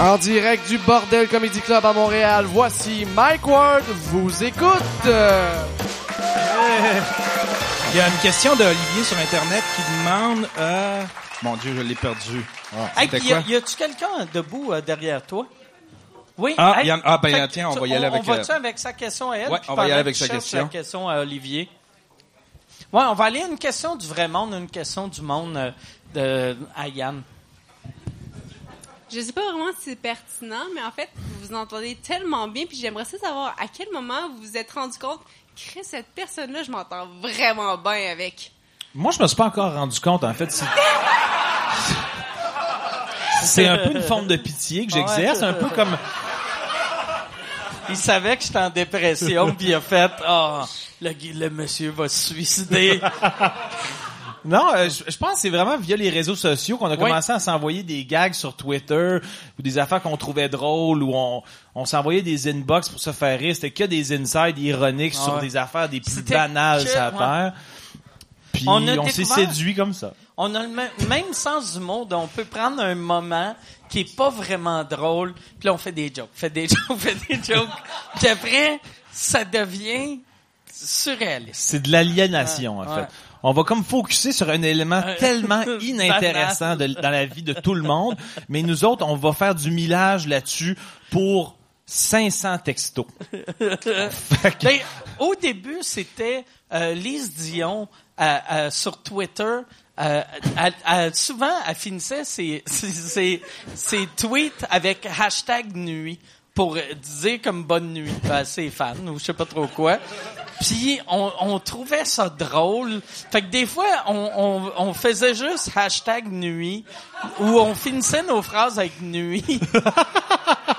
En direct du Bordel Comedy Club à Montréal, voici Mike Ward vous écoute. Euh, Il y a une question d'Olivier sur Internet qui demande... Euh... Mon Dieu, je l'ai perdu. Ah, Hey, y, a- quoi? y a-tu quelqu'un debout euh, derrière toi? Oui. Ah, hey, y en- ah, ben, fait tiens, on va y aller avec, On va-tu euh, avec sa question à elle? Ouais, on va y aller avec sa question. la question à Olivier. Ouais, on va aller à une question du vrai monde, une question du monde euh, de à Yann. Je sais pas vraiment si c'est pertinent, mais en fait, vous vous entendez tellement bien, puis j'aimerais ça savoir à quel moment vous vous êtes rendu compte que cette personne-là, je m'entends vraiment bien avec. Moi, je me suis pas encore rendu compte, en fait. C'est, c'est un peu une forme de pitié que j'exerce, un peu comme... Il savait que j'étais en dépression, puis il a fait « Ah, le, gui- le monsieur va se suicider. Non, euh, je, je pense que c'est vraiment via les réseaux sociaux qu'on a commencé à s'envoyer des gags sur Twitter ou des affaires qu'on trouvait drôles ou on, on s'envoyait des inbox pour se faire rire. C'était que des insides ironiques Ah sur ouais. des affaires des plus C'était banales que- ouais. terre. Puis On on, a s'est découvert- séduit comme ça. On a le même, même sens du mot, on peut prendre un moment qui est pas vraiment drôle, puis là on fait des jokes, fait des jokes, fait des jokes, puis après ça devient surréaliste. C'est de l'aliénation, en Ouais. fait. On va comme focuser sur un élément Ouais. tellement inintéressant de- dans la vie de tout le monde, mais nous autres, on va faire du millage là-dessus pour 500 textos. Que- Ben, au début, c'était euh, Lise Dion euh, euh, sur Twitter. euh, elle- elle- souvent, elle finissait ses, ses, ses- ses tweets avec hashtag nuit pour euh, dire comme bonne nuit à ses fans ou je sais pas trop quoi. Puis on, on trouvait ça drôle. Fait que des fois, on, on, on faisait juste hashtag nuit ou on finissait nos phrases avec nuit.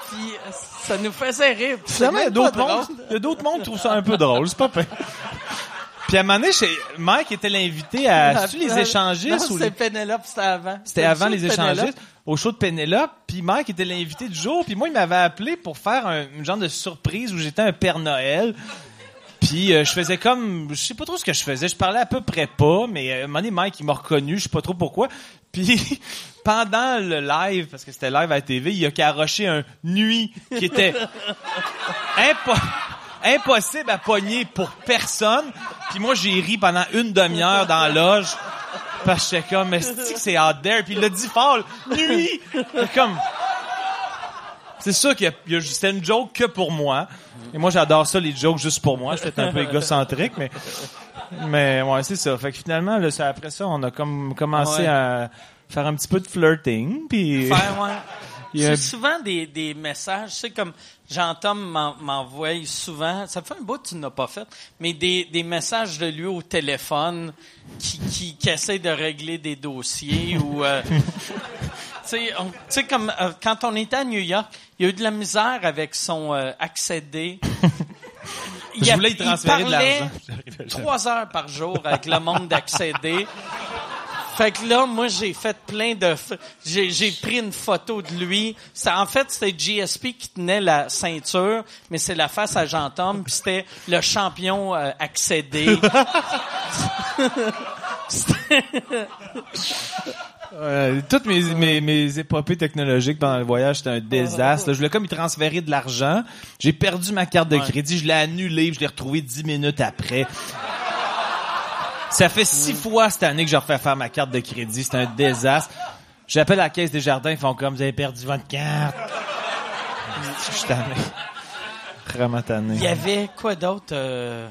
Puis ça nous faisait rire. Finalement, il y a d'autres mondes, drôle. il y a d'autres mondes qui trouvent ça un peu drôle, c'est pas pire. Puis à un moment donné, chez- Mike était l'invité à, tu les échangistes Non, ou c'était les- Pénélope, c'était avant. C'était avant le les échangistes, au show de Pénélope, puis Mike était l'invité du jour, puis moi, il m'avait appelé pour faire un, une genre de surprise où j'étais un Père Noël. Puis euh, je faisais comme, je sais pas trop ce que je faisais, je parlais à peu près pas, mais euh, donné, Mike, il m'a reconnu, je sais pas trop pourquoi. Puis pendant le live, parce que c'était live à la TV, il a caroché un nuit qui était impo- impossible à pogner pour personne. Puis moi, j'ai ri pendant une demi-heure dans la loge. Parce que j'étais comme, mais c'est out there? Puis il l'a dit fort, nuit! Comme... C'est sûr qu'il y a- il y a, c'était une joke que pour moi. Et moi, j'adore ça, les jokes juste pour moi. Je suis peut-être un peu égocentrique, mais... Mais ouais, c'est ça. Fait que finalement, là, c'est après ça, on a comme commencé Ouais. à faire un petit peu de flirting. Puis... Faire, ouais. Il y a- C'est souvent des, des messages, c'est comme Jean-Tom m'en- m'envoie souvent, ça fait un bout que tu n'as pas fait, mais des, des messages de lui au téléphone qui, qui, qui essaie de régler des dossiers ou... euh, tu sais, comme euh, quand on était à New York, il a eu de la misère avec son euh, accédé. Je voulais y transférer de l'argent. Trois heures par jour avec le monde d'accéder. Fait que là, moi, j'ai fait plein de... J'ai, pris une photo de lui. En fait, c'était GSP qui tenait la ceinture, mais c'est la face à Jean-Tom, puis c'était le champion euh, accédé. Euh, toutes mes, mes, mes épopées technologiques pendant le voyage, c'était un désastre. là. Je voulais comme y transférer de l'argent. J'ai perdu ma carte de crédit. Je l'ai annulée. Je l'ai retrouvée dix minutes après. Ça fait six fois cette année que je refais faire ma carte de crédit. C'est un désastre. J'appelle la caisse des jardins. Ils font comme, vous avez perdu votre carte. Je suis tanné. Vraiment tanné. Il y avait quoi d'autre? euh,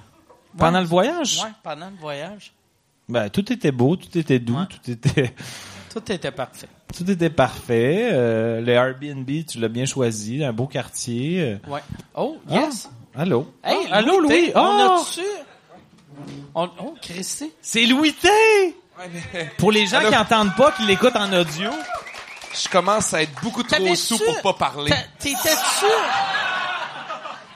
Pendant ouais, le voyage? Ouais, pendant le voyage. Ben, tout était beau, tout était doux, Ouais. tout était... Tout était parfait. Tout était parfait. Euh, le Airbnb, tu l'as bien choisi. Un beau quartier. Euh, Ouais. Oh, yes! ah, allô? Hey, Ah, allô, Louis, Louis? T, on Oh! a-tu... On, oh, Christy. C'est Louis T! Pour les gens Allô? qui entendent pas, qui l'écoutent en audio. Je commence à être beaucoup trop sous pour pas parler. t'a- T'étais-tu...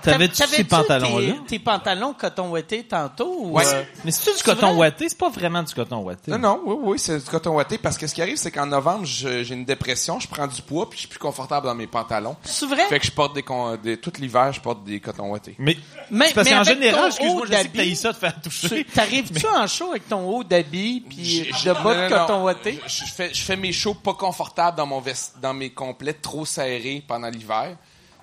T'avais-tu ces pantalons-là? Tes, tes pantalons coton ouaté tantôt? Ou, Ouais. euh, Mais c'est-tu du C'est coton ouaté? C'est pas vraiment du coton ouaté. Non, non, oui, oui, c'est du coton ouaté parce que ce qui arrive, c'est qu'en novembre, je- j'ai une dépression, je prends du poids puis je suis plus confortable dans mes pantalons. C'est vrai? Fait que je porte des, con- des tout l'hiver, je porte des cotons ouatés. Mais, Mais- c'est parce mais qu'en général, excuse-moi, je sais que t'as ça de faire toucher. Tu- T'arrives-tu en show avec ton haut d'habit puis J'ai- de bas de coton ouaté? Je, je fais, je fais mes shows pas confortables dans mon vest, dans mes complets trop serrés pendant l'hiver.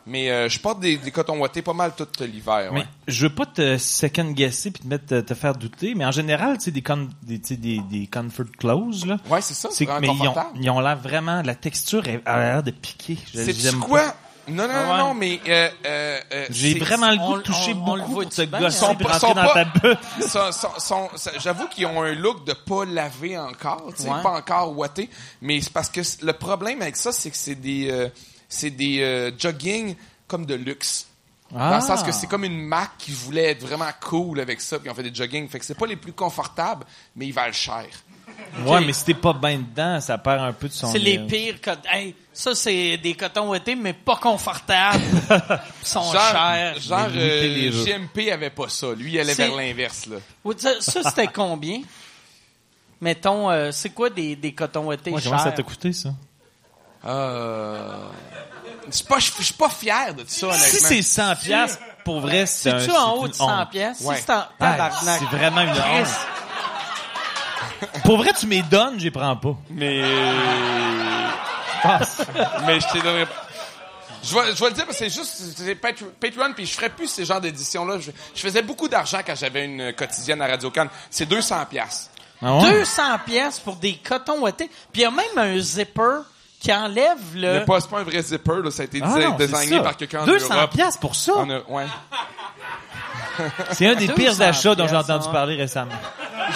Mais euh, je porte des, des cotons ouatés pas mal tout l'hiver. Mais Ouais. je veux pas te second guesser puis te mettre te, faire douter, mais en général, tu sais des con, des, tu sais, des des comfort clothes là. Ouais, c'est ça, c'est mais ils ont, ils ont l'air vraiment la texture a l'air de piquer. C'est quoi? pas. Non, non, Ah non, ouais. non, mais euh, euh, euh, J'ai vraiment le goût on- de toucher on- on le beaucoup voit bien, hein. gosser Sont rentrer sont dans pas- ta sont- sont- sont- ça- J'avoue qu'ils ont un look de pas laver encore, tu sais, Ouais. pas encore ouaté, mais c'est parce que le problème avec ça, c'est que c'est des, euh, c'est des euh, jogging comme de luxe. Dans le sens que c'est comme une marque qui voulait être vraiment cool avec ça, puis on fait des jogging. Fait que c'est pas les plus confortables, mais ils valent cher. Ouais, mais si t'es pas bien dedans, ça perd un peu de son. C'est les euh, pires cotons. Hey, ça, c'est des cotons ouatés, mais pas confortables. Ils sont Genre, chers. genre euh. JMP avait pas ça. Lui, il allait vers l'inverse, là. Ça, ça, c'était combien? Mettons, euh, c'est quoi des, des cotons ouatés Ouais, chers? comment ça t'a coûté ça? Euh... Je suis pas, je suis pas fier de ça, Si honnêtement. c'est 100 pièces, pour vrai, c'est un C'est-tu en haut de 100 honte. pièces? Ouais. Si c'est en Ah, c'est vraiment une honte. Pour vrai, tu m'es donnes, j'y prends pas. Mais... Mais je t'ai donné... Je vais, je vais le dire parce que c'est juste c'est Patre- Patreon puis je ferais plus ces genres d'éditions là. Je, je faisais beaucoup d'argent quand j'avais une quotidienne à Radio Can. C'est 200 pièces. Ah ouais? 200 pièces pour des cotons ouatés. Puis il y a même un zipper qui enlève le... Mais pas, c'est pas un vrai zipper là, ça a été Ah non, désigné ça. par quelqu'un en 200 Europe. pour ça? Eu- ouais. C'est un des 200 pires achats dont j'ai entendu ouais. parler récemment.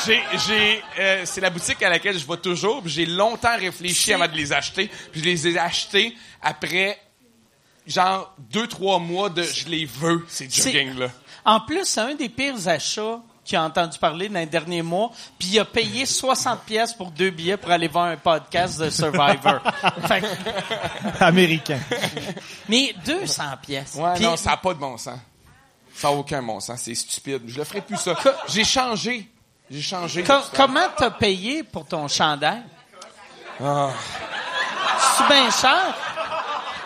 J'ai, j'ai, euh, c'est la boutique à laquelle je vais toujours. J'ai longtemps réfléchi avant de les acheter. Puis je les ai achetés après, genre deux trois mois de, je les veux ces jogging là. En plus, c'est un des pires achats qui a entendu parler dans les derniers mois, puis il a payé 60 pièces pour deux billets pour aller voir un podcast de Survivor. Fait que- Américain. mais 200 pièces. Ouais, Puis- non, ça a pas de bon sens. Ça a aucun bon sens. C'est stupide. Je le ferai plus ça. J'ai changé. J'ai changé. Co- comment t'as payé pour ton chandail? Ah. C'est bien cher?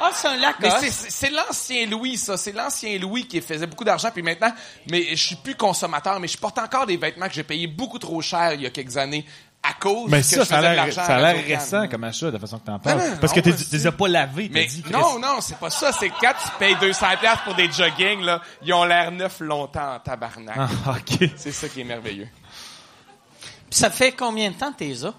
Ah, c'est un Mais Lacoste. c'est- c'est l'ancien Louis, ça. C'est l'ancien Louis qui faisait beaucoup d'argent. Puis maintenant, mais je suis plus consommateur, mais je porte encore des vêtements que j'ai payés beaucoup trop cher il y a quelques années à cause Mais que ça, je ça a faisais de l'air, l'argent ça a l'air récent comme achat, de la façon que t'en parles. Non, non, Parce que tu les as pas lavés, t'as Mais dit. Non, non, c'est pas ça. C'est quand tu payes 200 pièces pour des jogging, là, ils ont l'air neufs longtemps en tabarnak. Ah, ok. C'est ça qui est merveilleux. Puis ça fait combien de temps que t'es là?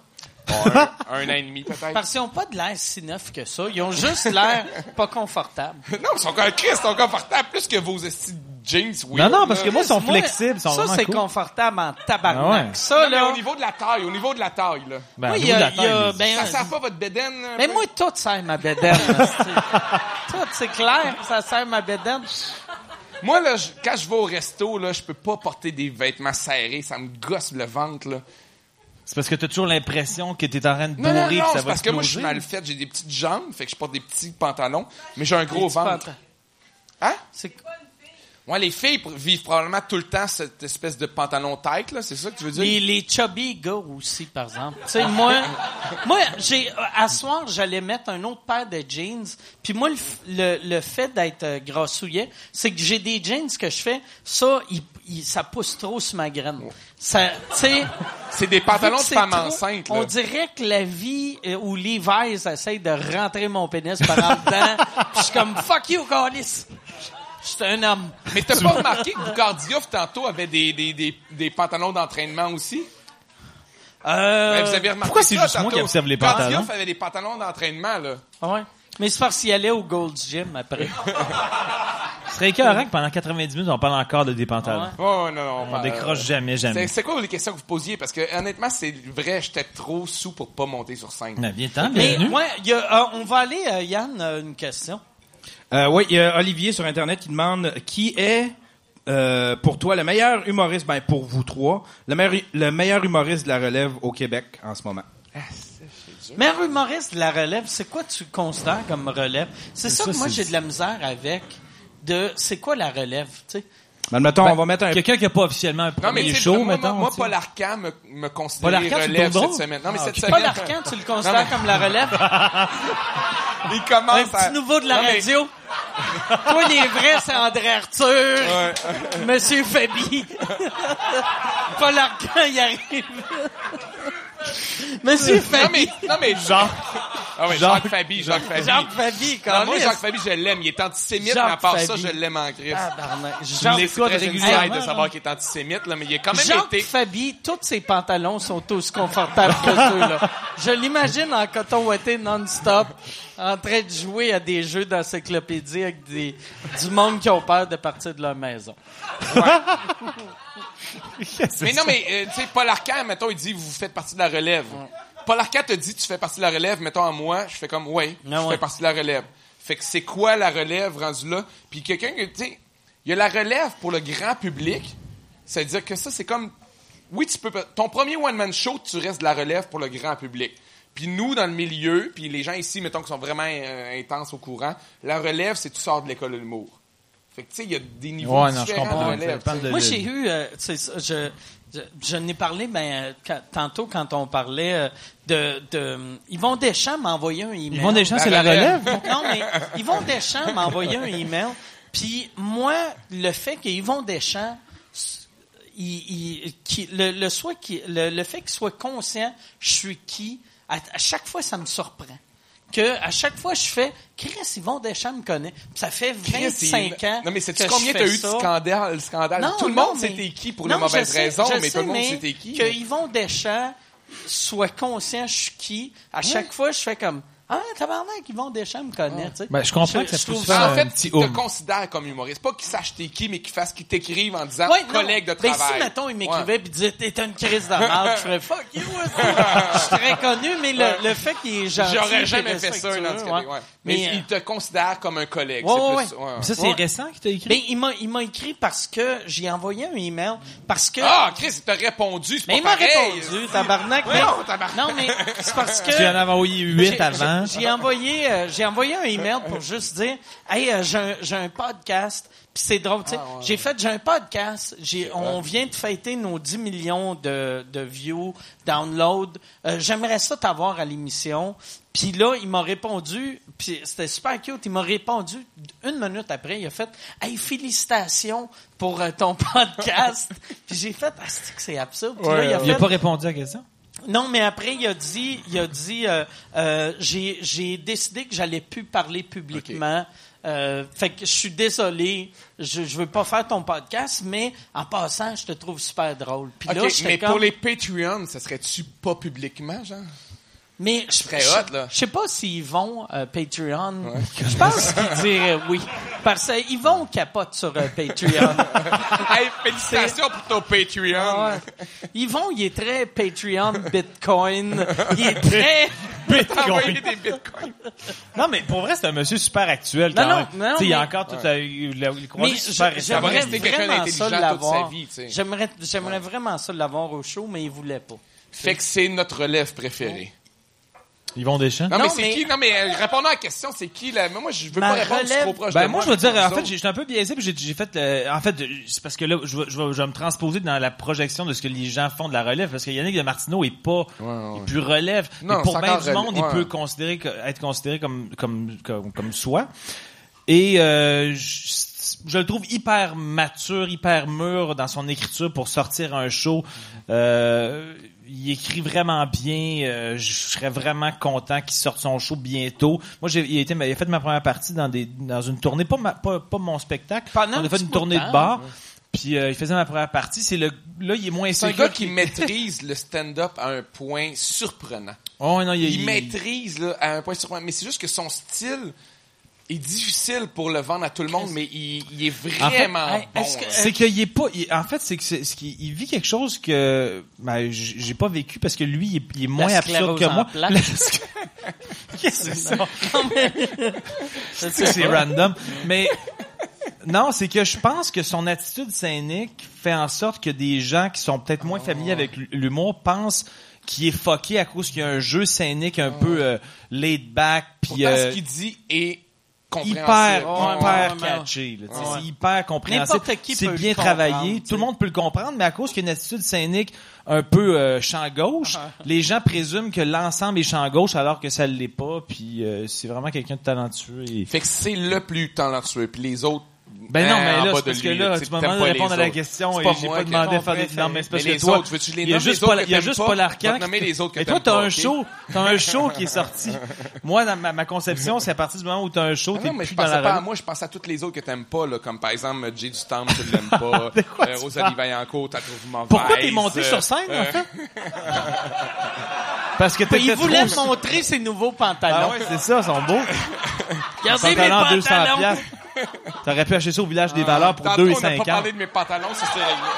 Un, un an et demi, peut-être. Parce qu'ils ont pas de l'air si neuf que ça. Ils ont juste l'air pas confortables. Non, ils sont comme Chris, ils sont confortables plus que vos jeans, oui. Non, non, parce que moi, ils sont Moi, flexibles, ils sont ça, c'est cool. confortable en tabarnak. Ah ouais. Ça, là... au niveau de la taille, au niveau de la taille, là. Ben, moi, y niveau de a, la il y a- taille, ben, Ça sert pas votre bédaine, Mais moi, tout sert ma bédaine. tout, c'est clair ça sert ma bédaine. Moi, là, je- quand je vais au resto, là, je peux pas porter des vêtements serrés. Ça me gosse le ventre, là. C'est parce que t'as toujours l'impression que t'es en train de Non, non, bourrer non, ça c'est va parce que moi, je suis mal fait. J'ai des petites jambes, fait que je porte des petits pantalons, mais j'ai un gros petits ventre. pantalons. Hein? C'est Ouais, les filles pr- vivent probablement tout le temps cette espèce de pantalon tight, là. C'est ça que tu veux dire? les, les chubby gars aussi, par exemple. Tu sais, moi, moi, j'ai, à soir, j'allais mettre un autre paire de jeans. Puis moi, le, f- le, le fait d'être euh, grassouillet, c'est que j'ai des jeans que je fais, ça, il, il- ça pousse trop sur ma graine. Ça, tu sais, C'est des pantalons de femme c'est trop, enceinte, là. On dirait que la vie euh, où Levi's essaye de rentrer mon pénis par en dedans. Puis je suis comme fuck you, Carlis. Je suis un homme. Mais t'as pas remarqué que Boucard Diouf, tantôt, avait des, des, des, des pantalons d'entraînement aussi? Euh, Mais vous avez remarqué pourquoi c'est juste moi qui observe les pantalons? Diouf avait des pantalons d'entraînement, là. ah ouais. Mais c'est parce qu'il allait au Gold's Gym après. Serait écœurant que pendant 90 minutes, on parle encore de des pantalons. Ouais. Oh, non, non. On pas- décroche jamais, jamais. C'est quoi les questions que vous posiez? Parce que, honnêtement, c'est vrai, j'étais trop sous pour pas monter sur scène. Ben, viens-t'en, Mais bienvenue. ouais, il y a, euh, on va aller, euh, Yann, euh, une question. Euh, oui, il y a Olivier sur Internet qui demande qui est euh, pour toi le meilleur humoriste, ben pour vous trois, le meilleur, le meilleur humoriste de la relève au Québec en ce moment. Meilleur humoriste de la relève, c'est quoi tu considères comme relève? C'est ça, ça, que moi j'ai de la misère avec. De c'est quoi la relève, tu sais? Ben, mettons, Ben, on va mettre un... Quelqu'un qui a pas officiellement un Non, mais premier tu sais, show, moi, mettons. moi. Paul Arcand me, me considère relève cette semaine. Non, mais Ah, cette ok. semaine. Paul Arcand, tu le considères comme la relève? Il Un commence à... petit nouveau de la Non, mais- radio. Toi, les vrais, c'est André Arthur, Monsieur Fabi. Paul Arcand, il arrive. Monsieur Non, Fabi. mais, non, mais, Genre, ah ouais, Jacques- Jacques Fabi, Jacques Fabi. Jacques Fabi, Non, moi, câlisse. Jacques Fabi, je l'aime. Il est antisémite, mais à part ça, je l'aime en. Tabarnak. Je Jacques, l'ai très inside de savoir qu'il est antisémite, là, mais il a quand même Jacques été... Fabi, tous ses pantalons sont aussi confortables que ceux-là. Je l'imagine en coton ouaté non-stop, en train de jouer à des jeux d'encyclopédie avec des, du monde qui ont peur de partir de leur maison. Mais non, mais, euh, tu sais, Paul Arcand, mettons, il dit, vous faites partie de la relève. Paul Arcand te dit, tu fais partie de la relève, mettons, à moi, je fais comme, ouais, Ah je ouais. fais partie de la relève. Fait que c'est quoi la relève rendu là? Puis quelqu'un, que, tu sais, il y a la relève pour le grand public. C'est-à-dire que ça, c'est comme, oui, tu peux, ton premier one-man show, tu restes de la relève pour le grand public. Puis nous, dans le milieu, puis les gens ici, mettons, qui sont vraiment euh, intenses au courant, la relève, c'est tu sors de l'école de l'humour. Fait que, tu sais, il y a des niveaux Ouais, non, je différents comprends. de relève. Moi, j'ai eu, euh, c'est ça, je, je, je n'ai parlé, ben, euh, quand- tantôt quand on parlait euh, de, de, Yvon Deschamps m'a envoyé un email. Yvon Deschamps, c'est la relève. relève? Non, mais Yvon Deschamps m'a envoyé un email. Puis moi, le fait que Yvon Deschamps, il, il- qui- le, le, soit qui, le, le fait qu'il soit conscient, je suis qui, à, à chaque fois, ça me surprend. Que à chaque fois, je fais, Chris, Yvon Deschamps me connaît. Puis ça fait Chris, 25 il- ans. Non, mais que combien t'as fais eu de scandales, le scandale? Non, tout le non, monde mais- c'était qui pour Non, les mauvaises sais, raisons, mais sais, tout le monde c'était qui? Que Yvon Deschamps soit conscient je suis qui, à chaque fois, je fais comme, ah, tabarnak, Yvon Deschamps me connaît, tu sais. Ben, je comprends que ça trouve faire en fait, il te homme. considère comme humoriste. Pas qu'il sache t'es qui, mais qu'il fasse qu'il t'écrive en disant Ouais, non. collègue de Ben, travail. si, mettons, il m'écrivait Ouais. puis disait, t'es une crise de merde, je ferais fuck you, aussi. Je suis très connu, mais le, le fait qu'il est gentil. J'aurais jamais fait ça. Mais, il te considère comme un collègue. Ouais, c'est ouais, plus, ouais. ouais. Ça, c'est Ouais. récent qu'il t'a écrit? Ben, il m'a, il m'a écrit parce que j'ai envoyé un email, parce que... Ah, Chris, il t'a répondu, c'est mais il m'a répondu, tabarnak. mais- Voyons, tabarnak. Non, mais c'est parce que... tu en avais envoyé huit avant. J'ai j'ai envoyé, euh, j'ai envoyé un email pour juste dire, hey, euh, j'ai un, j'ai un podcast. Puis c'est drôle, tu sais. J'ai fait, j'ai un podcast. J'ai, on vient de fêter nos 10 millions de, de views, downloads. Euh, j'aimerais ça t'avoir à l'émission. Puis là, il m'a répondu, puis c'était super cute. Il m'a répondu une minute après. Il a fait, hey, félicitations pour euh, ton podcast. puis j'ai fait, ah, c'est que c'est absurde? Puis là, il a Il a fait, pas répondu à la question? Non, mais après, il a dit, il a dit, euh, euh, j'ai, j'ai décidé que j'allais plus parler publiquement. Euh, fait que je suis désolé, je, je veux pas faire ton podcast, mais en passant, je te trouve super drôle. Puis là, OK, j'étais mais comme- pour les Patreons, ça serait-tu pas publiquement, genre? Mais je je- hot, là. Je sais pas s'ils vont euh, Patreon. Je pense qu'ils diraient oui, parce qu'ils vont capote sur euh, Patreon. hey, félicitations pour ton Patreon. Ouais. Yvon, il est très Patreon, Bitcoin. Il est très... Des bitcoins. Non, mais pour vrai, c'est un monsieur super actuel. Non, quand non, même. non, Tu sais, il y a mais- encore tout à, il a- il Mais croisé super je- récemment. va j'aimerais rester quelqu'un vraiment d'intelligent ça toute l'avoir. sa vie, tu sais. J'aimerais, j'aimerais vraiment ça l'avoir au show, mais il voulait pas. Fait que c'est notre relève préférée. Yvon Deschamps? Non, Non, mais c'est mais- qui? Non, mais euh, répondons à la question, c'est qui, là? Moi, je veux Ma pas répondre, c'est relève- trop proche Ben, de moi, je veux dire, en fait, j'ai- j'étais un peu biaisé, puis j'ai- j'ai fait, euh, en fait, c'est parce que là, je, vais- je, vais- je vais me transposer dans la projection de ce que les gens font de la relève, parce que Yannick de Martineau est pas, il plus relève. Non, mais pour c'est bien encore du monde, il ouais. peut considérer, que- être considéré comme, comme, comme, comme soi. Et, euh, je, je le trouve hyper mature, hyper mûr dans son écriture pour sortir un show. Euh, il écrit vraiment bien. euh, je serais vraiment content qu'il sorte son show bientôt. Moi, j'ai il a, été, il a fait ma première partie dans des dans une tournée, pas ma- pas, pas mon spectacle. Pendant On a fait une de tournée de bar. Puis euh, il faisait ma première partie. C'est le là, il est moins C'est un gars qui maîtrise le stand-up à un point surprenant. Oh non, il, Il il- maîtrise là, à un point surprenant. Mais c'est juste que son style est difficile pour le vendre à tout le monde, mais il, il est vraiment bon. est-ce que- là. C'est qu'il est pas. il- en fait, c'est que c'est, ce qu'il- il vit quelque chose que ben, j'ai pas vécu parce que lui, il est, il est moins absurde que en moi. Qu'est-ce que c'est ça? C'est random. Mais non, c'est que je pense que son attitude scénique fait en sorte que des gens qui sont peut-être moins familiers avec l'humour pensent qu'il est fucké à cause qu'il y a un jeu scénique un peu euh, laid back puis euh, ce qu'il dit est. hyper, hyper catché. C'est hyper compréhensible. C'est bien travaillé. Tout le monde peut le comprendre, mais à cause qu'il y a une attitude scénique un peu euh, champ gauche, les gens présument que l'ensemble est champ gauche alors que ça l'est pas. Puis euh, c'est vraiment quelqu'un de talentueux. Et... Fait que c'est le plus talentueux, puis les autres. Ben non, mais en là, c'est de parce que là, tu m'as demandé de pas répondre à la question et pas j'ai pas demandé ton faire des... Non, mais c'est parce que les toi, autres, veux-tu les il y a nommer, juste autres il y a juste pas? Que Et toi, t'as pas, un show, t'as un show qui est sorti. Moi, dans ma, conception, c'est à partir du moment où t'as un show, Ah t'es plus je dans la pas à moi, je pensais à toutes les autres que t'aimes pas, là, comme par exemple Jay du Temple, tu l'aimes pas, euh, Rosalie Vaillancourt, t'as trouvé mauvaise. Pourquoi t'es monté euh, sur scène, euh, en fait? Parce que Il voulait montrer ses nouveaux Ah pantalons. ouais, c'est ça, ils sont beaux. Regardez mes Pantalons 200 pantalons. piastres. T'aurais pu acheter ça au village des valeurs pour Tantôt, 2 et on n'a pas 50. parlé de mes pantalons, ça c'est réglé.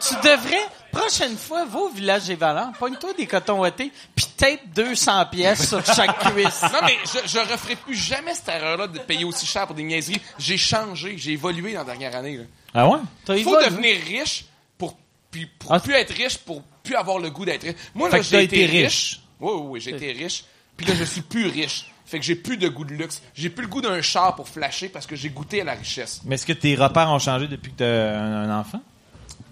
Tu devrais, prochaine fois, va au village des Valents, pogne-toi des cotons ouatés, puis tape 200 pièces sur chaque cuisse. Non, mais je, je referai plus jamais cette erreur-là de payer aussi cher pour des niaiseries. J'ai changé, j'ai évolué dans la dernière année. là. Ah ouais? T'as Il faut évolué. devenir riche pour, puis pour Ah. plus être riche, pour plus avoir le goût d'être riche. Moi, là, j'ai été été riche. Oui, oui, oui, j'ai été riche. Puis là, je suis plus riche. Fait que j'ai plus de goût de luxe. J'ai plus le goût d'un char pour flasher parce que j'ai goûté à la richesse. Mais est-ce que tes repères ont changé depuis que t'as un, un enfant?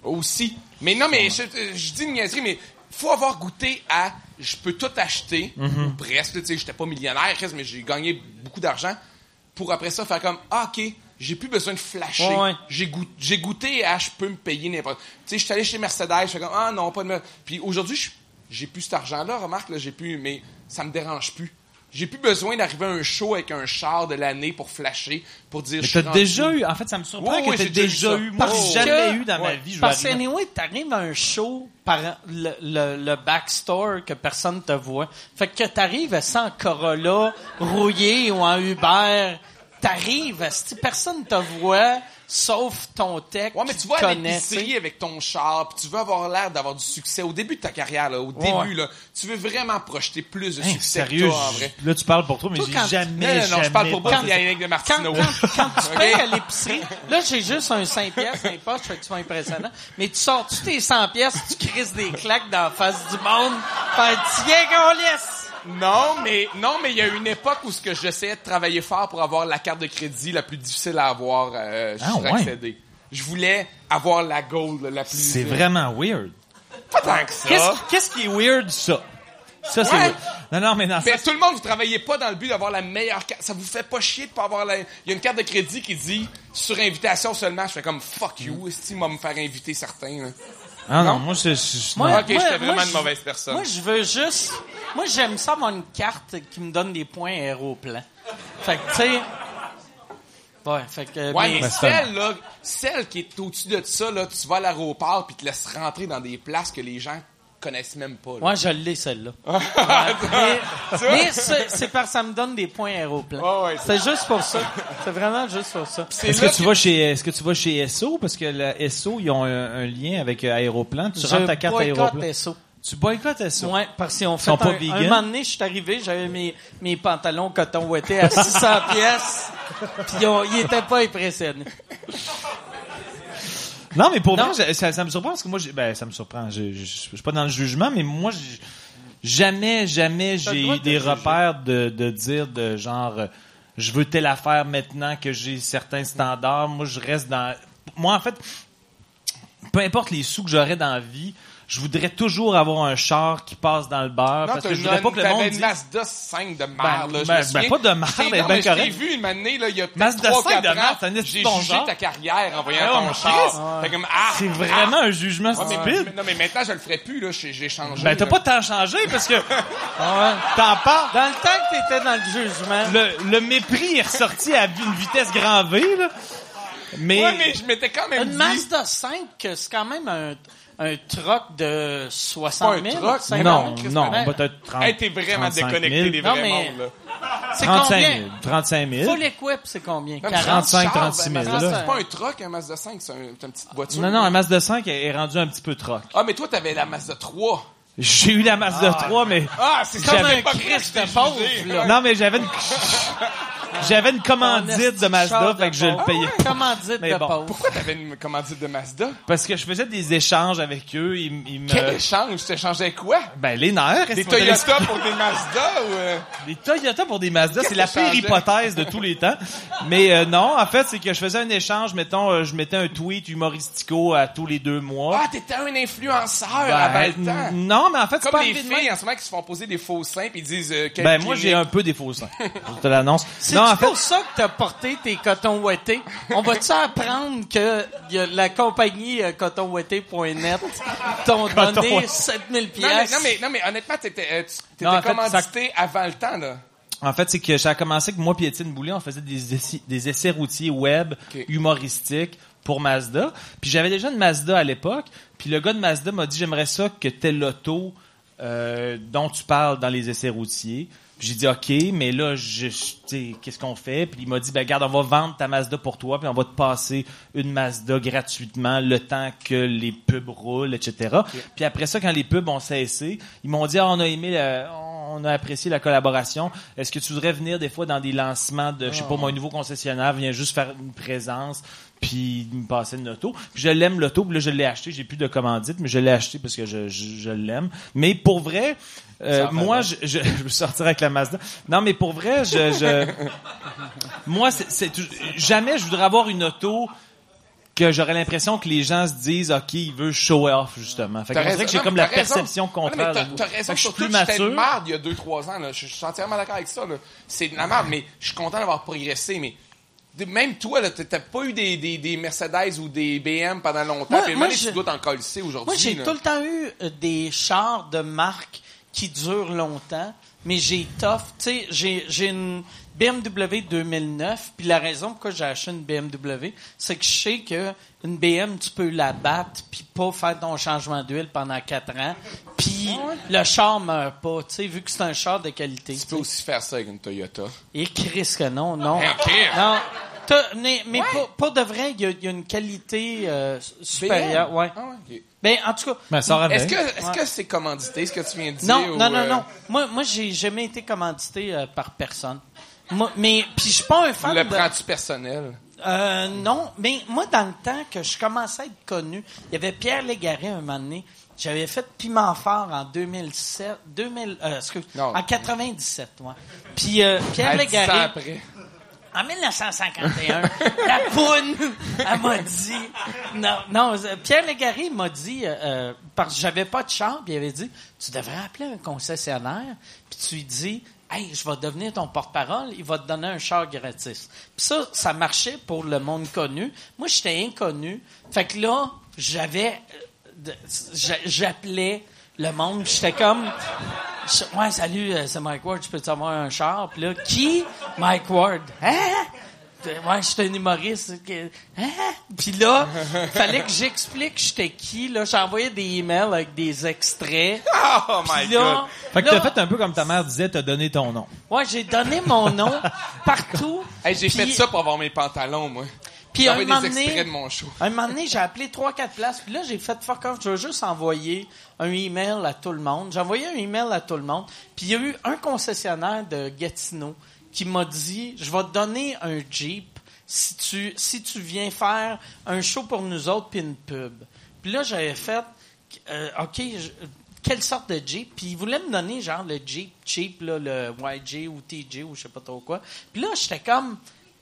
Aussi. Mais non, mais je, je dis une niaiserie, mais faut avoir goûté à je peux tout acheter, Mhm. ou presque, tu sais, j'étais pas millionnaire, mais j'ai gagné beaucoup d'argent, pour après ça faire comme, ah, ok, j'ai plus besoin de flasher. Ouais, ouais. J'ai goût- j'ai goûté à je peux me payer n'importe. Tu sais, je suis allé chez Mercedes, je fais comme, ah non, pas de. Puis aujourd'hui, j'ai plus cet argent-là, remarque, là, j'ai plus, mais ça me dérange plus. J'ai plus besoin d'arriver à un show avec un char de l'année pour flasher, pour dire Mais je t'as déjà eu, en fait, ça me surprend que ouais, t'aies j'ai déjà eu déjà ça. eu. Moi, j'ai jamais que- eu dans ma vie, je Parce que, anyway, t'arrives à un show par le, le, le backstore que personne te voit. Fait que t'arrives sans Corolla, rouillé ou en Uber, t'arrives, si personne te voit, sauf ton tech Ouais, mais tu vas à l'épicerie avec ton char, puis tu veux avoir l'air d'avoir du succès au début de ta carrière, là, au Ouais. début, là. Tu veux vraiment projeter plus de Hey, succès sérieux, que toi, en vrai. là, tu parles pour toi, mais j'ai quand- jamais, Non, non, non, je jamais parle pour pensé Bob Yannick de Quand, Martino. quand, quand tu payes à l'épicerie, là, j'ai juste un 5 pièces dans les poches, fait que tu impressionnant. Mais tu sors tous tes 100 pièces, tu crises des claques dans la face du monde. Fait tiens qu'on laisse! Non, mais non, mais il y a une époque où ce que j'essayais de travailler fort pour avoir la carte de crédit la plus difficile à avoir euh, Ah, sur ouais. accéder. Je voulais avoir la gold la plus. C'est vraiment weird. pas tant que ça. Qu'est-ce qui- qu'est-ce qui est weird, ça? Ça, c'est Ouais. Non, non, mais ça, tout le monde, vous travaillez pas dans le but d'avoir la meilleure carte. Ça vous fait pas chier de pas avoir la... Il y a une carte de crédit qui dit sur invitation seulement. Je fais comme fuck you. Est-ce va me faire inviter certains? là? Ah non, moi, je, je- Moi, non. Ok, j'étais vraiment je- une mauvaise personne. Moi, je veux juste. Moi, j'aime ça avoir une carte qui me donne des points aéroplan. Fait que, tu sais. Ouais, fait que. Ouais, mais- mais celle, là, celle qui est au-dessus de ça, là, tu vas à l'aéroport puis te laisses rentrer dans des places que les gens connaissent même pas. là. Ouais, je l'ai, celle-là. Ouais, mais mais c'est parce que ça me donne des points aéroplan. Ouais, ouais, c'est juste pour ça. C'est vraiment juste pour ça. Est-ce que tu vas chez, est-ce que tu vas chez SO? Parce que le SO, ils ont un, un lien avec euh, Aéroplan. Tu Je rentres ta carte Aéroplan. SO. Tu boycottes SO. Ouais, parce qu'ils ont fait sont pas un, vegan? un moment donné, je suis arrivé, j'avais mes, mes pantalons coton ouettés à 600 pièces, puis ils, ils étaient pas impressionnés. Non, mais pour vrai, ça, me surprend parce que moi, j'ai- ben, ça me surprend. Je, je, je suis pas dans le jugement, mais moi, jamais, jamais j'ai eu de des juger. repères de, de dire de genre, euh, je veux telle affaire maintenant que j'ai certains standards. Moi, je reste dans. Moi, en fait, peu importe les sous que j'aurais dans la vie, je voudrais toujours avoir un char qui passe dans le beurre Non, parce t'as que je une, voudrais pas que le monde une dise. Mazda 5 de merde, Ben, là. je ben, me ben, pas de t'ai- elle est bien correcte. vu une année, là, il y a Mazda 3 5 de 4 merde, ans. c'est un esti J'ai jugé genre. ta carrière en voyant Ah, ton char. Fait comme, ah, C'est vraiment un jugement ah. Ouais, stupide. mais- non, mais maintenant, je le ferai plus, là. J'ai j'ai changé. Ben, t'as pas tant changé parce que t'en parles. Dans le temps que t'étais dans le jugement, Le, le mépris est ressorti à une vitesse grand V, là. Mais, Ouais, mais je m'étais quand même une dit... Mazda 5, que c'est quand même un, un truck de 60 Pas un 000. truck, 50 non, 000. non, Ouais. peut-être 30 Hey, t'es vraiment 35 déconnecté 000. des Non, vrais mais- mondes, là. C'est 35 combien? 000. 35 000. Full equip, c'est combien? Non, 40? 35, Charles, 36 000, ben, là. Mazda, C'est pas un truck, un Mazda 5, c'est un- une petite voiture. Non, non, la Mazda 5 est rendue un petit peu troc. Ah, mais toi, t'avais la Mazda 3. J'ai eu la Mazda 3, mais... Ah, c'est Comme un Christ de pauvre. Non, mais j'avais une... J'avais une commandite de Mazda, fait que je le payais. Commandite Mais de bon. pauvre. Pourquoi t'avais une commandite de Mazda? Parce que je faisais des échanges avec eux. Ils, ils me... Quel échange? Tu échangeais quoi? Ben, les nerfs. Des Toyota pour des Mazda ou... euh? Des Toyota pour des Mazda, c'est la pire hypothèse de tous les temps. Mais euh, non, en fait, c'est que je faisais un échange, mettons, euh, je mettais un tweet humoristico à tous les deux mois. Ah, t'étais un influenceur à Ben, 20 ans. n- non, mais en fait, c'est Comme pas les arrivé de filles en ce moment qui se font poser des faux seins puis ils disent Ben moi j'ai un peu des faux seins. Je te l'annonce. C'est Non en fait pour ça que t'as porté tes cotons ouettés. On va-tu apprendre que y a la compagnie euh, cotonouetté.net t'ont Coton donné ouetté. 7000 non mais, pièces? non mais non mais honnêtement t'étais euh, tu- t'étais Non, en fait, commandité avant le temps là. en fait c'est que ça a commencé que moi puis Étienne Boulay on faisait des essais, des essais routiers web Ok. humoristiques pour Mazda. Puis j'avais déjà une Mazda à l'époque. Puis le gars de Mazda m'a dit j'aimerais ça que t'aies l'auto euh, dont tu parles dans les essais routiers. Puis j'ai dit OK, mais là je, je- tu sais, qu'est-ce qu'on fait? Puis il m'a dit ben regarde, on va vendre ta Mazda pour toi, puis on va te passer une Mazda gratuitement le temps que les pubs roulent, etc. Puis après ça, quand les pubs ont cessé, ils m'ont dit ah, on a aimé, la- on a apprécié la collaboration. Est-ce que tu voudrais venir des fois dans des lancements de, je sais pas, moi, un nouveau concessionnaire vient juste faire une présence? Puis me passer une auto. Puis je l'aime l'auto, puis là je l'ai acheté, j'ai plus de commandite, mais je l'ai acheté parce que je, je, je l'aime. Mais pour vrai, euh, moi je, je, je veux sortir avec la Mazda. Non, mais pour vrai, je, je moi c'est, jamais je voudrais avoir une auto que j'aurais l'impression que les gens se disent OK, il veut show off justement. Fait dirait que j'ai non, comme la raison. perception Ah, non, mais contraire. t'as- raison que je suis plus que mature. marde il y a 2-3 ans. Là. Je, suis entièrement d'accord avec ça. là. C'est de la merde, mais je suis content d'avoir progressé. Mais même toi, là, t'as pas eu des, des, des Mercedes ou des BM pendant longtemps. Moi- puis moi, je- tu dois t'en coller aujourd'hui. Moi, j'ai tout le temps eu euh, des chars de marque qui durent longtemps, mais j'ai tough. Tu sais, j'ai, j'ai une BMW 2009, puis la raison pourquoi j'ai acheté une BMW, c'est que je sais que une BM, tu peux la battre, puis pas faire ton changement d'huile pendant quatre ans, puis le char meurt pas, tu sais, vu que c'est un char de qualité. Tu peux aussi faire ça avec une Toyota. Et Chris que non, non. Ok. Non. Mais mais pas, pas de vrai, il y, a- il y a une qualité euh, supérieure. Ouais. Ah ouais, ok. Ben, en tout cas, Ben, ça Est-ce que est-ce que c'est commandité, ce que tu viens de dire? non, ou, non, non, euh, non. Moi, moi, j'ai jamais été commandité euh, par personne. Moi, mais puis je suis pas un fan Le de. prends-tu personnel? Euh, non, mais moi, dans le temps que je commençais à être connu, il y avait Pierre Légaré un moment donné. J'avais fait Piment Fort en 2007, 2000, euh, excuse, Non. en 97, ouais. Puis euh, Pierre À 10 ans Légaré, après. En 1951, la poune, elle m'a dit, non, non, euh, Pierre Légaré m'a dit, euh, euh, parce que j'avais pas de char, puis il avait dit, tu devrais appeler un concessionnaire, puis tu lui dis, hey, je vais devenir ton porte-parole, il va te donner un char gratis. Puis ça, ça marchait pour le monde connu. Moi, j'étais inconnu. Fait que là, j'avais, j'appelais le monde, j'étais comme, je- ouais, salut, euh, c'est Mike Ward, je peux avoir un char? Puis là, qui? Mike Ward. Hein? Ouais, j'étais un humoriste. Hein? Puis là, fallait que j'explique j'étais qui. Là, j'envoyais des emails avec des extraits. Oh my Puis là, god! Fait que t'as fait un peu comme ta mère disait, t'as donné ton nom. ouais, j'ai donné mon nom partout. Hey, j'ai Puis- fait ça pour avoir mes pantalons, moi. Puis un moment donné, extraits de mon show. un moment donné, j'ai appelé trois, quatre places. Puis là, j'ai fait fuck off. Je vais juste envoyer un email à tout le monde. J'ai envoyé un email à tout le monde. Puis il y a eu un concessionnaire de Gatineau qui m'a dit, je vais te donner un Jeep si tu, si tu viens faire un show pour nous autres puis une pub. Puis là, j'avais fait, euh, OK, je- quelle sorte de Jeep? Puis il voulait me donner genre le Jeep cheap, là, le YJ ou TJ ou je sais pas trop quoi. Puis là, j'étais comme,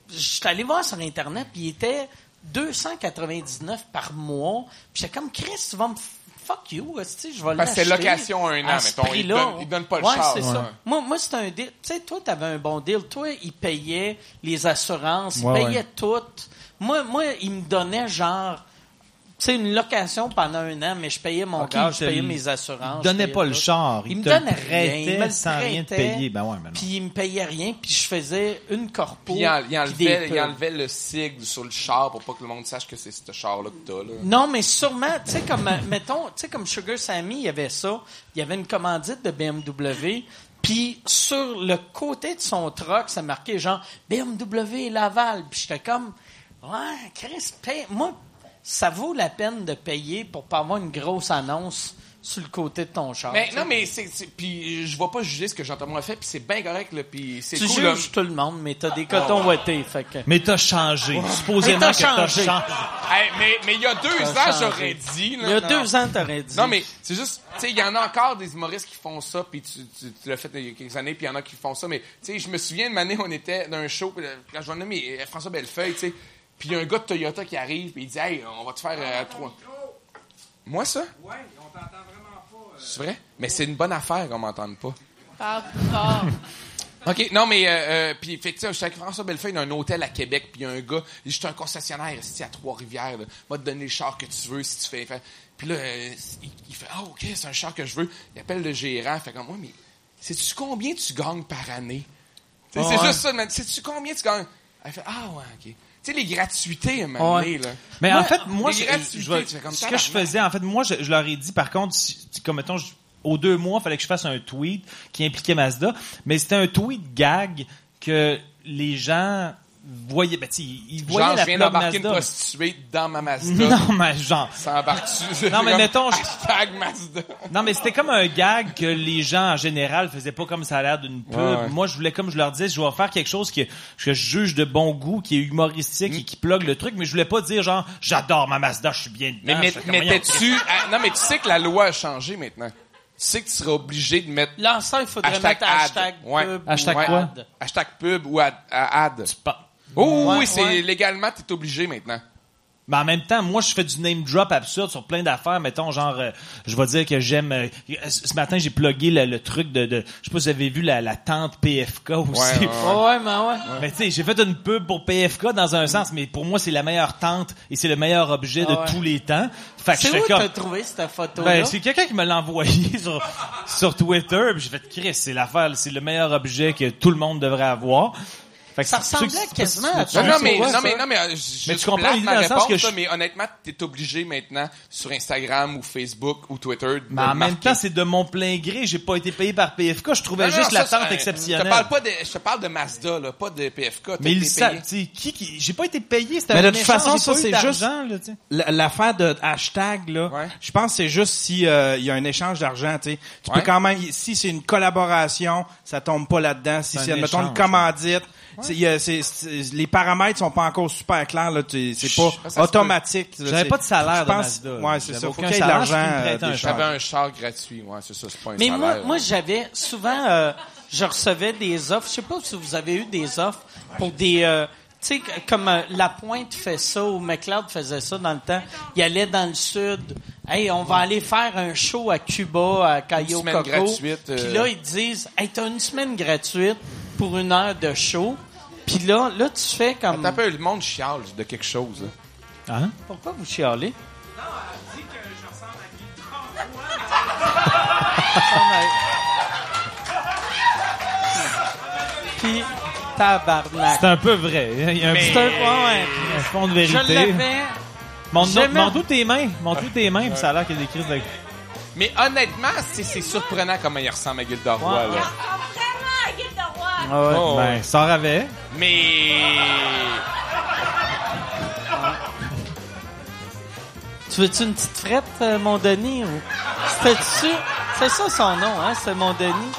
j'étais allé voir sur Internet, puis il était 299 par mois. Puis j'étais comme, Chris, tu vas me... f- Fuck you, je vais Parce que c'est location un an, à mettons. Ils donnent- ils donnent pas le ouais, char, c'est ouais. ça. Moi, moi c'était un deal. Tu sais, toi, t'avais un bon deal. Toi, il payait les assurances, il Ouais, payait ouais. tout. Moi, moi, il me donnait genre... Tu sais, une location pendant un an, mais je payais mon Ok, gaz, il je payais mes assurances. il donnait pas le tout. char, Il il me te donnait rien. Il me le sans rien te prêtait, payer. Ben ouais, mais. Puis il me payait rien, puis je faisais une corpo. Puis il, en- il puis enlevait, il enlevait le sigle sur le char pour pas que le monde sache que c'est ce char-là que t'as, là. Non, mais sûrement, tu sais, comme, euh, mettons, tu sais, comme Sugar Sammy, il y avait ça. Il y avait une commandite de BMW. Puis sur le côté de son truck, ça marquait genre BMW Laval. Puis j'étais comme, ouais, Chris, paye. Moi, ça vaut la peine de payer pour pas avoir une grosse annonce sur le côté de ton char. Mais non, mais c'est, c'est- puis je vais pas juger ce que Jean-Thomas a fait, puis c'est bien correct, là, puis c'est tu cool, là. juges tout le monde, mais t'as des cotons ouettés, fait que... Mais t'as changé. Supposément Mais que t'as t'as changé. Hey, mais, mais il y a deux T'as ans, changé. j'aurais dit, là. Il y a non, deux ans, t'aurais dit. Non, mais c'est juste, tu sais, il y en a encore des humoristes qui font ça, puis tu, tu, tu l'as fait il y a quelques années, puis il y en a qui font ça, mais tu sais, je me souviens de année, on était dans un show, puis, quand je nommer euh, François Bellefeuille, tu sais, puis il y a un gars de Toyota qui arrive, puis il dit, hey, on va te faire euh, trois. Moi, ça? Ouais, on t'entend vraiment pas. C'est vrai? Mais c'est une bonne affaire qu'on m'entende pas. Parle fort. OK, non, mais, euh, euh, puis, fait que, tu sais, François Bellefeuille dans un hôtel à Québec, puis il y a un gars, il dit, je suis un concessionnaire ici à Trois-Rivières, là. va te donner le char que tu veux si tu fais. fait- Puis là, euh, il, il fait, ah, OK, c'est un char que je veux. Il appelle le gérant, fait comme, moi, mais sais-tu combien tu gagnes par année? C'est Ouais. juste ça, mais sais-tu combien tu gagnes? Elle fait, ah, ouais, OK. Tu sais, les gratuités, à un moment donné, là. Mais en fait, moi, les je, gratuités, je vais- tu fais comme ce que je faisais, en fait, moi, je, je leur ai dit, par contre, si, si- comme mettons, je- aux deux mois, il fallait que je fasse un tweet qui impliquait Mazda, mais c'était un tweet gag que les gens voyaient, ben, tu sais, ils voyaient Genre, la je viens d'embarquer une prostituée dans ma Mazda. Non, mais genre, Ça embarque-tu? Non, mais mettons, je- Hashtag Mazda. Non, mais c'était comme un gag que les gens en général faisaient pas comme ça a l'air d'une pub. Ouais, ouais. Moi, je voulais, comme je leur disais, je vais faire quelque chose que, que je juge de bon goût, qui est humoristique et qui plug le truc, mais je voulais pas dire genre, j'adore ma Mazda, je suis bien dedans. Mais voyons. mettais-tu... ah, non, mais tu sais que la loi a changé maintenant. Tu sais que tu seras obligé de mettre ça, il faudrait Hashtag mettre ad. hashtag Ouais. pub Hashtag ou quoi? ad. hashtag pub ou ad. à- ad. Pas- Oh Ouais, oui, c'est ouais. légalement, t'es obligé maintenant. Mais en même temps, moi, je fais du name drop absurde sur plein d'affaires. Mettons, genre, euh, je vais dire que j'aime... euh, ce matin, j'ai plugué le, le truc de, de... Je sais pas si vous avez vu la, la tente PFK aussi. Ouais, ouais, Ouais, ouais, mais ouais. Mais tu sais, j'ai fait une pub pour PFK dans un sens, mais pour moi, c'est la meilleure tente et c'est le meilleur objet de Ah ouais. tous les temps. Fait que je C'est où comme... t'as trouvé cette photo-là? Ben, c'est quelqu'un qui me l'a envoyé sur, sur Twitter, puis j'ai fait Chris, c'est l'affaire, c'est le meilleur objet que tout le monde devrait avoir. Fait que Ça ressemblait quasiment à Non, non, mais, quoi, non, ça? mais, non, mais, euh, je- Mais je tu comprends ma dans le sens réponse, que je- là, mais honnêtement, t'es obligé maintenant sur Instagram ou Facebook ou Twitter de Mais en même marquer. temps, c'est de mon plein gré, j'ai pas été payé par PFK, je trouvais Non, non, juste la tente exceptionnelle. Je te parle pas de, je te parle de Mazda, là, pas de PFK. Mais été ils savent, tu qui, qui, j'ai pas été payé, c'était Mais de toute façon, ça, c'est juste- L'affaire de hashtag, là, je pense que c'est juste si euh, il y a un échange d'argent, tu sais. Tu peux quand même, si c'est une collaboration, ça tombe pas là-dedans. Si C'est mettons, une commandite, c'est- il y a- c'est- c'est- les paramètres sont pas encore super clairs, là. tu sais, C'est pas automatique. là, J'avais pas de salaire je de pense- Mazda. Ouais, c'est J'avais ça. Faut qu'il y ait de l'argent. J'avais un char gratuit, ouais, c'est ça, c'est pas un Mais salaire. moi, là. moi j'avais souvent, euh, je recevais des offres. Je sais pas si vous avez eu des offres pour des, euh, tu sais, comme euh, La Pointe fait ça ou McLeod faisait ça dans le temps. Il allait dans le sud. Hey, on va aller faire un show à Cuba, à Cayo semaine Coco. gratuite, euh. Puis là, ils disent, hey, t'as une semaine gratuite pour une heure de show. Puis là, là, tu fais comme. T'as peu le monde chiale de quelque chose. là. Hein? Pourquoi vous chialez? Puis, tabarnak. C'est un peu vrai. Il y a un Mais- un ouais, un fond de Je vérité. l'avais. Montre J'aimais- montre-nous tes mains. Montre-nous tes mains, puis ça a l'air qu'il y a des crises de... Mais honnêtement, c'est c'est surprenant comment il ressemble à Gilda Roy, Ouais, là. Ah ouais. Oh, Ben, sort avec. Mais... Tu veux-tu une petite frette, euh, mon Denis? Ou... C'était-tu... C'est ça son nom, hein? C'est mon Denis?